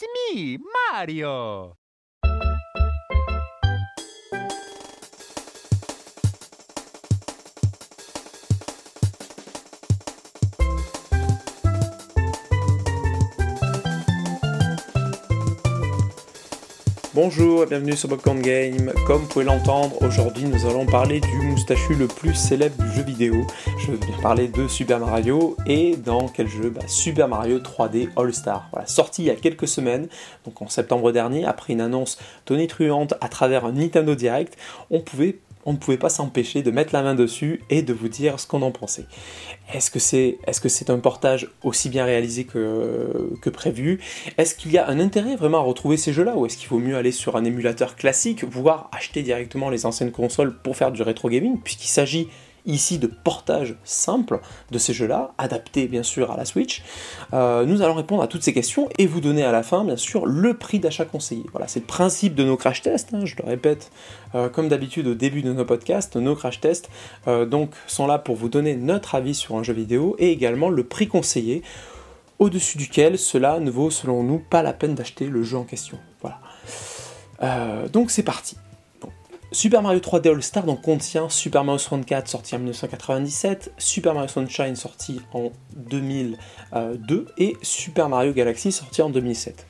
It's me, Mario! Bonjour et bienvenue sur Popcorn Game. Comme vous pouvez l'entendre, aujourd'hui nous allons parler du moustachu le plus célèbre du jeu vidéo. Je vais parler de Super Mario et dans quel jeu? Bah, Super Mario 3D All Star. Voilà, sorti il y a quelques semaines, donc en septembre dernier, après une annonce tonitruante à travers un Nintendo Direct, on pouvait on ne pouvait pas s'empêcher de mettre la main dessus et de vous dire ce qu'on en pensait. Est-ce que c'est est -ce c'est un portage aussi bien réalisé que, que prévu? Est-ce qu'il y a un intérêt vraiment à retrouver ces jeux-là? Ou est-ce qu'il vaut mieux aller sur un émulateur classique, voire acheter directement les anciennes consoles pour faire du rétro gaming, puisqu'il s'agit ici de portage simple de ces jeux-là, adaptés bien sûr à la Switch. Euh, nous allons répondre à toutes ces questions et vous donner à la fin bien sûr le prix d'achat conseillé. Voilà, c'est le principe de nos crash tests, hein, je le répète euh, comme d'habitude au début de nos podcasts, nos crash tests euh, donc sont là pour vous donner notre avis sur un jeu vidéo et également le prix conseillé au-dessus duquel cela ne vaut selon nous pas la peine d'acheter le jeu en question. Voilà. donc c'est parti. Super Mario 3D All Star donc, contient Super Mario 64 sorti en 1997, Super Mario Sunshine sorti en 2002 et Super Mario Galaxy sorti en 2007.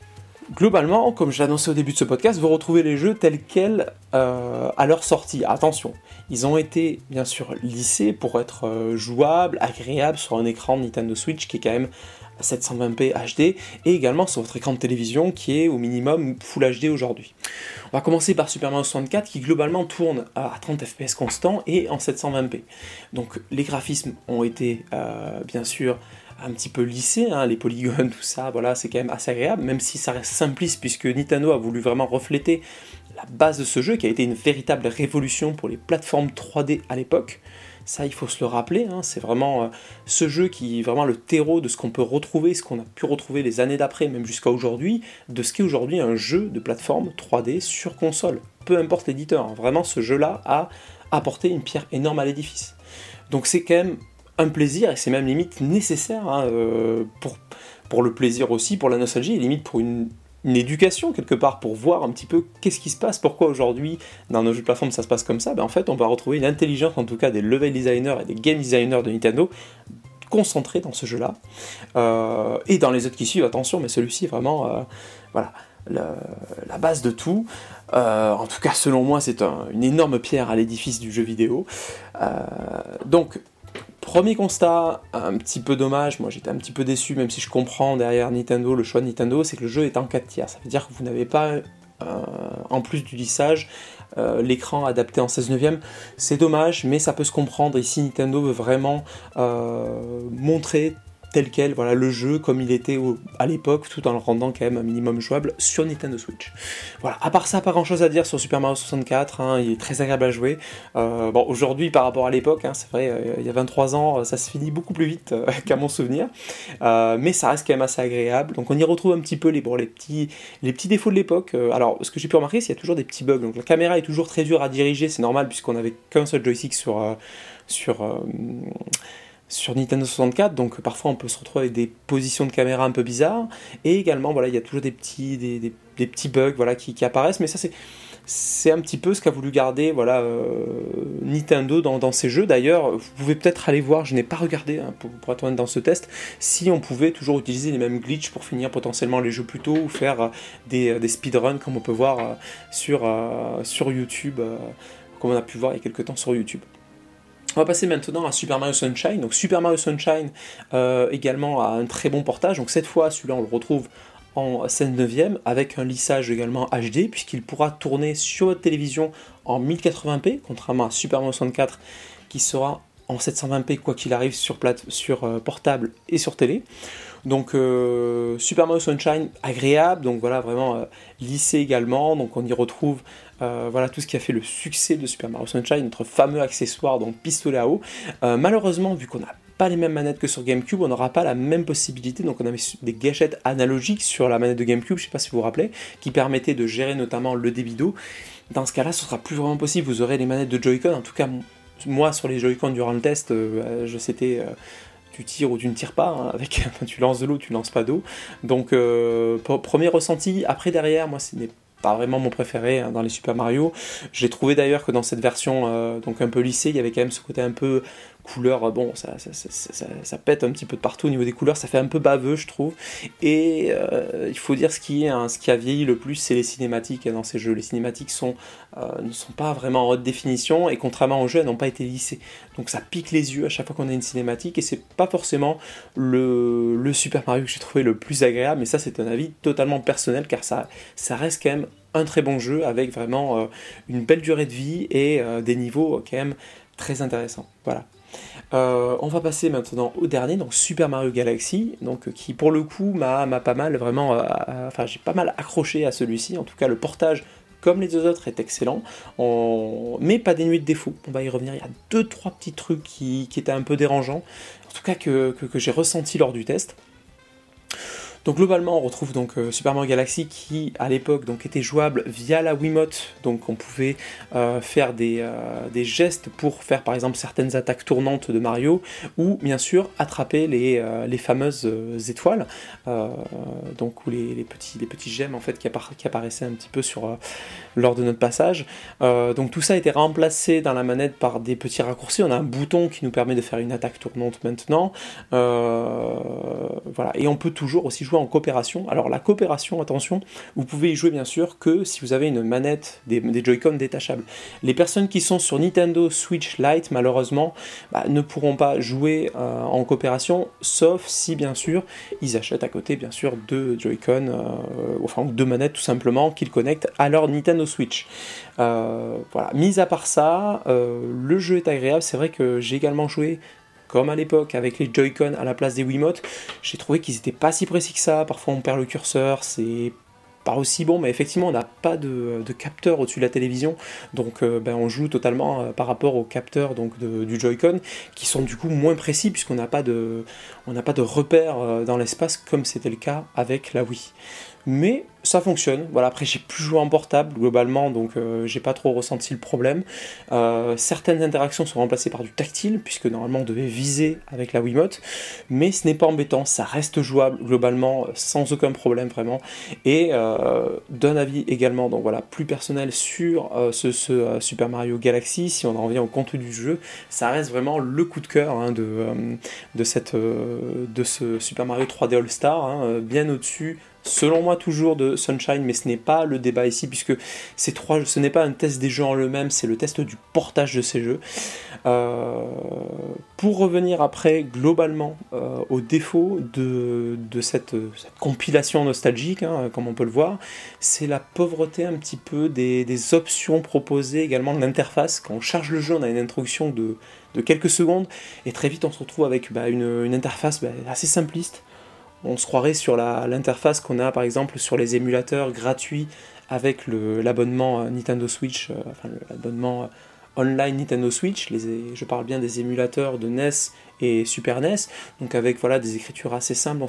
Globalement, comme je l'annonçais au début de ce podcast, vous retrouvez les jeux tels quels euh, à leur sortie. Attention, ils ont été bien sûr lissés pour être euh, jouables, agréables sur un écran Nintendo Switch qui est quand même 720p HD et également sur votre écran de télévision qui est au minimum Full HD aujourd'hui. On va commencer par Super Mario 64 qui globalement tourne à 30 fps constant et en 720p. Donc les graphismes ont été euh, bien sûr un petit peu lissés, hein, les polygones, tout ça, voilà, c'est quand même assez agréable, même si ça reste simpliste puisque Nintendo a voulu vraiment refléter la base de ce jeu qui a été une véritable révolution pour les plateformes 3D à l'époque. Ça, il faut se le rappeler, hein, c'est vraiment euh, ce jeu qui est vraiment le terreau de ce qu'on peut retrouver, ce qu'on a pu retrouver les années d'après, même jusqu'à aujourd'hui, de ce qu'est aujourd'hui un jeu de plateforme 3D sur console. Peu importe l'éditeur, hein. vraiment ce jeu-là a apporté une pierre énorme à l'édifice. Donc c'est quand même un plaisir, et c'est même limite nécessaire hein, euh, pour, pour le plaisir aussi, pour la nostalgie, et limite pour une une éducation quelque part pour voir un petit peu qu'est-ce qui se passe, pourquoi aujourd'hui dans nos jeux de plateforme ça se passe comme ça, ben en fait on va retrouver une intelligence en tout cas des level designers et des game designers de Nintendo concentrés dans ce jeu-là. Euh, et dans les autres qui suivent, attention, mais celui-ci est vraiment euh, voilà, la base de tout. Euh, en tout cas, selon moi, c'est une énorme pierre à l'édifice du jeu vidéo. donc, Premier constat, un petit peu dommage, moi j'étais un petit peu déçu, même si je comprends derrière Nintendo, le choix de Nintendo, c'est que le jeu est en 4 tiers. Ça veut dire que vous n'avez pas, euh, en plus du lissage, euh, l'écran adapté en 16 neuvième. C'est dommage, mais ça peut se comprendre. Ici, Nintendo veut vraiment euh, montrer tel quel, voilà, le jeu comme il était à l'époque, tout en le rendant quand même un minimum jouable sur Nintendo Switch. Voilà, à part ça, pas grand chose à dire sur Super Mario 64, hein, il est très agréable à jouer. Euh, bon, aujourd'hui, par rapport à l'époque, hein, c'est vrai, euh, il y a 23 ans, ça se finit beaucoup plus vite euh, qu'à mon souvenir, mais ça reste quand même assez agréable. Donc on y retrouve un petit peu les, les, petits, les petits défauts de l'époque. alors, ce que j'ai pu remarquer, c'est qu'il y a toujours des petits bugs. Donc la caméra est toujours très dure à diriger, c'est normal, puisqu'on avait qu'un seul joystick sur. sur sur Nintendo 64, donc parfois on peut se retrouver avec des positions de caméra un peu bizarres, et également voilà, il y a toujours des petits, bugs voilà, qui, apparaissent, mais ça c'est, un petit peu ce qu'a voulu garder voilà, euh, Nintendo dans, dans, ces jeux. D'ailleurs, vous pouvez peut-être aller voir, je n'ai pas regardé hein, pour, être dans ce test, si on pouvait toujours utiliser les mêmes glitches pour finir potentiellement les jeux plus tôt ou faire euh, des, des speedruns comme on peut voir euh, sur, sur YouTube, comme on a pu voir il y a quelques temps sur YouTube. On va passer maintenant à Super Mario Sunshine. Donc Super Mario Sunshine euh, également a un très bon portage. Donc cette fois, celui-là, on le retrouve en scène 9 avec un lissage également HD puisqu'il pourra tourner sur votre télévision en 1080p contrairement à Super Mario 64 qui sera en 720p quoi qu'il arrive sur, plate, sur euh, portable et sur télé. Donc euh, Super Mario Sunshine agréable, donc voilà vraiment lissé également, donc on y retrouve voilà tout ce qui a fait le succès de Super Mario Sunshine, notre fameux accessoire donc pistolet à eau. malheureusement vu qu'on n'a pas les mêmes manettes que sur GameCube, on n'aura pas la même possibilité. Donc on avait des gâchettes analogiques sur la manette de GameCube, je sais pas si vous vous rappelez, qui permettaient de gérer notamment le débit d'eau. Dans ce cas-là, ce sera plus vraiment possible. Vous aurez les manettes de Joy-Con, en tout cas moi sur les Joy-Con durant le test, euh, c'était euh, tu tires ou tu ne tires pas. Hein, avec, tu lances de l'eau, tu lances pas d'eau. Donc, premier ressenti. Après, derrière, moi, ce n'est pas vraiment mon préféré hein, dans les Super Mario. J'ai trouvé d'ailleurs que dans cette version donc un peu lissée, il y avait quand même ce côté un peu couleurs, bon, ça, pète un petit peu de partout au niveau des couleurs, ça fait un peu baveux, je trouve. Et euh, il faut dire ce qui, hein, ce a vieilli le plus, c'est les cinématiques hein, dans ces jeux. Les cinématiques euh, ne sont pas vraiment en haute définition et contrairement aux jeux, elles n'ont pas été lissées. Donc ça pique les yeux à chaque fois qu'on a une cinématique et c'est pas forcément le, Super Mario que j'ai trouvé le plus agréable, mais ça c'est un avis totalement personnel car ça reste quand même un très bon jeu avec vraiment euh, une belle durée de vie et des niveaux quand même très intéressants. Voilà. Euh, on va passer maintenant au dernier, donc Super Mario Galaxy, donc qui pour le coup m'a pas mal vraiment, euh, enfin j'ai pas mal accroché à celui-ci. En tout cas, le portage comme les deux autres est excellent, mais pas dénué de défauts. On va y revenir. Il y a deux trois petits trucs qui, étaient un peu dérangeants, en tout cas que j'ai ressenti lors du test. Donc globalement, on retrouve donc euh, Super Mario Galaxy qui, à l'époque, donc était jouable via la Wiimote. Donc on pouvait euh, faire des, euh, des, gestes pour faire par exemple certaines attaques tournantes de Mario, ou bien sûr attraper les, fameuses étoiles, donc ou les, petits, les petits gemmes en fait qui, apparaissaient un petit peu lors de notre passage. donc tout ça a été remplacé dans la manette par des petits raccourcis. On a un bouton qui nous permet de faire une attaque tournante maintenant. voilà, et on peut toujours aussi jouer en coopération. Alors la coopération, attention, vous pouvez y jouer bien sûr que si vous avez une manette, des, Joy-Con détachables. Les personnes qui sont sur Nintendo Switch Lite, malheureusement, bah, ne pourront pas jouer euh, en coopération, sauf si bien sûr ils achètent à côté bien sûr deux Joy-Con, euh, enfin deux manettes tout simplement qu'ils connectent à leur Nintendo Switch. Euh, voilà. Mis à part ça, le jeu est agréable. C'est vrai que j'ai également joué comme à l'époque avec les Joy-Con à la place des Wiimote, j'ai trouvé qu'ils étaient pas si précis que ça. Parfois on perd le curseur, c'est pas aussi bon, mais effectivement on n'a pas de, capteur au-dessus de la télévision, donc euh, ben, on joue totalement euh, par rapport aux capteurs donc, du Joy-Con, qui sont du coup moins précis puisqu'on n'a pas de, on n'a pas de repères euh, dans l'espace comme c'était le cas avec la Wii mais ça fonctionne. Voilà, après j'ai plus joué en portable globalement, donc euh, j'ai pas trop ressenti le problème. Euh, certaines interactions sont remplacées par du tactile, puisque normalement on devait viser avec la Wiimote, mais ce n'est pas embêtant, ça reste jouable globalement sans aucun problème vraiment. Et euh, d'un avis également, donc voilà, plus personnel sur ce, Super Mario Galaxy, si on en revient au contenu du jeu, ça reste vraiment le coup de cœur hein, de, de, cette, de ce Super Mario 3D All Star, hein, bien au-dessus selon moi toujours de Sunshine, mais ce n'est pas le débat ici, puisque ces trois, ce n'est pas un test des jeux en eux-mêmes, c'est le test du portage de ces jeux. Euh, pour revenir après globalement euh, aux défauts de, cette, compilation nostalgique, hein, comme on peut le voir, c'est la pauvreté un petit peu des, options proposées, également de l'interface. Quand on charge le jeu, on a une introduction de, quelques secondes, et très vite on se retrouve avec bah, une, interface bah, assez simpliste on se croirait sur l'interface qu'on a par exemple sur les émulateurs gratuits avec l'abonnement euh, Nintendo Switch, euh, enfin l'abonnement euh, online Nintendo Switch, je parle bien des émulateurs de NES et Super NES, donc avec voilà des écritures assez simples.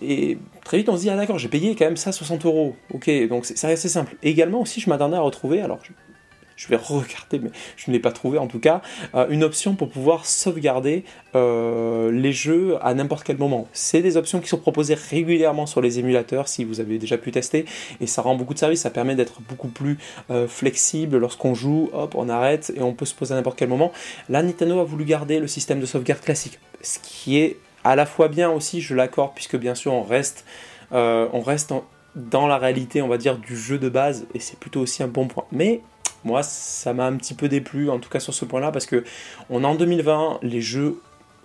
et très vite on se dit ah d'accord j'ai payé quand même ça 60 euros, ok donc c'est assez simple. également aussi je m'attendais à retrouver alors je vais regarder, mais je ne l'ai pas trouvé en tout cas, euh, une option pour pouvoir sauvegarder euh, les jeux à n'importe quel moment. C'est des options qui sont proposées régulièrement sur les émulateurs si vous avez déjà pu tester, et ça rend beaucoup de service, ça permet d'être beaucoup plus euh, flexible lorsqu'on joue, hop, on arrête et on peut se poser à n'importe quel moment. Là, Nintendo a voulu garder le système de sauvegarde classique, ce qui est à la fois bien aussi, je l'accorde, puisque bien sûr on reste, on reste dans la réalité, on va dire, du jeu de base, et c'est plutôt aussi un bon point. Mais moi, ça m'a un petit peu déplu, en tout cas sur ce point-là, parce que on est en 2020, les jeux,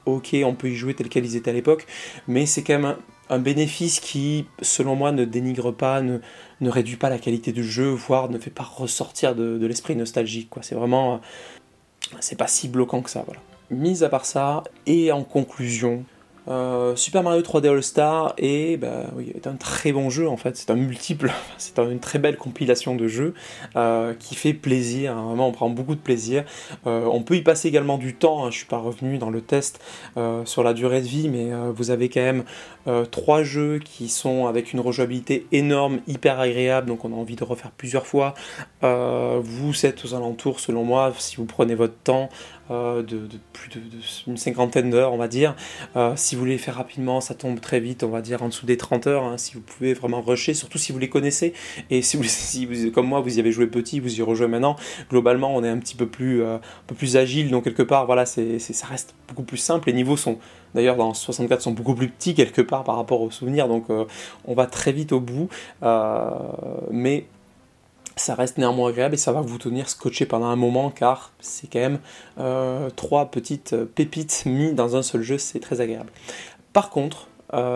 ok, on peut y jouer tel qu'ils étaient à l'époque, mais c'est quand même un, bénéfice qui, selon moi, ne dénigre pas, ne, réduit pas la qualité du jeu, voire ne fait pas ressortir de, l'esprit nostalgique. C'est vraiment, c'est pas si bloquant que ça. Voilà. Mis à part ça, et en conclusion, euh, Super Mario 3D All Star est, un très bon jeu en fait, c'est un multiple, c'est une très belle compilation de jeux euh, qui fait plaisir, hein. vraiment on prend beaucoup de plaisir. Euh, on peut y passer également du temps, hein. je suis pas revenu dans le test sur la durée de vie, mais vous avez quand même trois jeux qui sont avec une rejouabilité énorme, hyper agréable, donc on a envie de refaire plusieurs fois. vous êtes aux alentours, selon moi, si vous prenez votre temps, de, plus d'une cinquantaine d'heures, on va dire. si vous voulez faire rapidement, ça tombe très vite, on va dire en dessous des 30 heures, hein, si vous pouvez vraiment rusher, surtout si vous les connaissez, et si vous, comme moi, vous y avez joué petit, vous y rejouez maintenant, globalement, on est un petit peu plus, un peu plus agile, donc quelque part, voilà, c'est, ça reste beaucoup plus simple, les niveaux sont D'ailleurs, dans 64 sont beaucoup plus petits quelque part par rapport aux souvenirs, donc euh, on va très vite au bout. Euh, mais ça reste néanmoins agréable et ça va vous tenir scotché pendant un moment car c'est quand même euh, trois petites pépites mises dans un seul jeu, c'est très agréable. Par contre,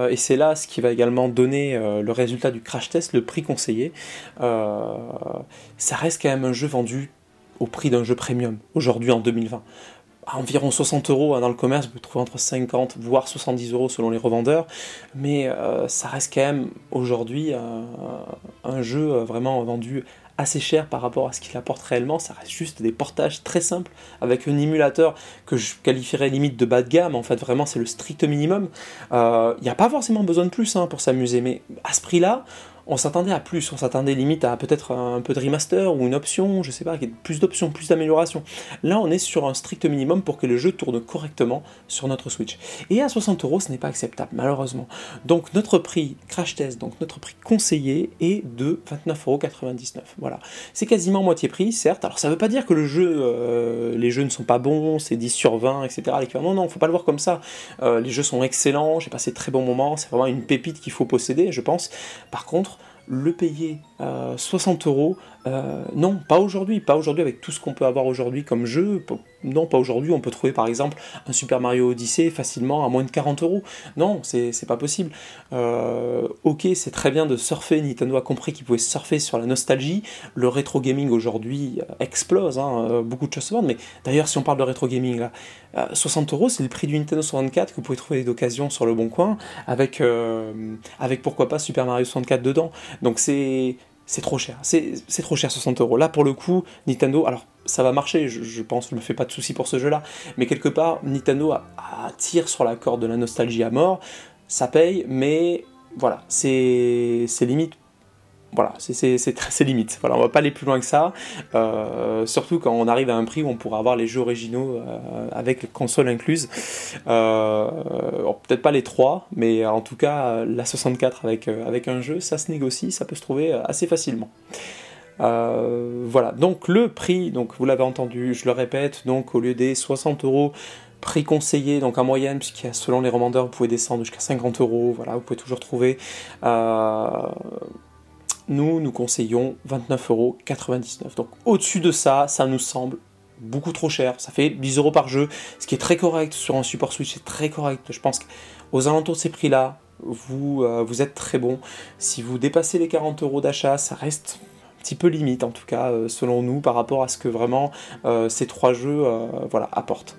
et c'est là ce qui va également donner le résultat du crash test, le prix conseillé, ça reste quand même un jeu vendu au prix d'un jeu premium aujourd'hui en 2020 environ 60 euros hein, dans le commerce, vous pouvez trouver entre 50 voire 70 euros selon les revendeurs, mais euh, ça reste quand même aujourd'hui un jeu euh, vraiment vendu assez cher par rapport à ce qu'il apporte réellement, ça reste juste des portages très simples avec un émulateur que je qualifierais limite de bas de gamme, en fait vraiment c'est le strict minimum, il euh, n'y a pas forcément besoin de plus hein, pour s'amuser, mais à ce prix-là, on s'attendait à plus, on s'attendait limite à peut-être un peu de remaster ou une option, je sais pas, plus d'options, plus d'améliorations. Là, on est sur un strict minimum pour que le jeu tourne correctement sur notre Switch. Et à 60 euros, ce n'est pas acceptable, malheureusement. Donc notre prix crash test, donc notre prix conseillé est de 29,99€. Voilà, c'est quasiment moitié prix, certes. Alors ça ne veut pas dire que euh, les jeux ne sont pas bons, c'est 10 sur 20, etc. Non, non, faut pas le voir comme ça. Euh, les jeux sont excellents, j'ai passé très bons moments, c'est vraiment une pépite qu'il faut posséder, je pense. Par contre, le payer 60 euh, euros, euh, non, pas aujourd'hui, pas aujourd'hui avec tout ce qu'on peut avoir aujourd'hui comme jeu, non, pas aujourd'hui, on peut trouver par exemple un Super Mario Odyssey facilement à moins de 40 euros, non, c'est pas possible. Euh, ok, c'est très bien de surfer, Nintendo a compris qu'il pouvait surfer sur la nostalgie, le rétro gaming aujourd'hui explose, hein, beaucoup de choses se vendent, mais d'ailleurs si on parle de rétro gaming là, 60 euros c'est le prix du Nintendo 64 que vous pouvez trouver d'occasion sur le bon coin, avec, avec pourquoi pas Super Mario 64 dedans, donc c'est c'est trop cher. C'est trop cher, 60 euros. Là, pour le coup, Nintendo, alors ça va marcher, je, pense, je me fais pas de soucis pour ce jeu-là, mais quelque part, Nintendo tire sur la corde de la nostalgie à mort, ça paye, mais voilà, c'est limite voilà, c'est limite. Voilà, on va pas aller plus loin que ça. Euh, surtout quand on arrive à un prix où on pourra avoir les jeux originaux euh, avec console incluse. Euh, peut-être pas les trois, mais en tout cas la 64 avec, avec un jeu, ça se négocie, ça peut se trouver assez facilement. voilà, donc le prix, donc vous l'avez entendu, je le répète, donc au lieu des 60 euros prix conseillé, donc en moyenne, puisqu'il selon les revendeurs, vous pouvez descendre jusqu'à 50 euros, voilà, vous pouvez toujours trouver. Nous, nous conseillons 29,99€. Donc au-dessus de ça, ça nous semble beaucoup trop cher. Ça fait 10 euros par jeu, ce qui est très correct sur un support Switch, c'est très correct. Je pense qu'aux alentours de ces prix-là, vous, euh, êtes très bon. Si vous dépassez les 40 euros d'achat, ça reste un petit peu limite, en tout cas, euh, selon nous, par rapport à ce que vraiment euh, ces trois jeux voilà, apportent.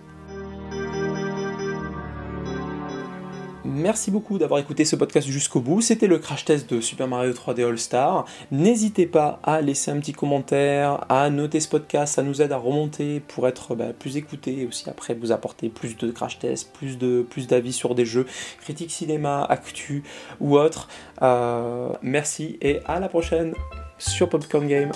Merci beaucoup d'avoir écouté ce podcast jusqu'au bout. C'était le crash test de Super Mario 3D All Star. N'hésitez pas à laisser un petit commentaire, à noter ce podcast, ça nous aide à remonter pour être bah, plus écouté et aussi après vous apporter plus de crash tests, plus de plus d'avis sur des jeux, critiques cinéma, actu ou autres. Euh, merci et à la prochaine sur Popcorn Game.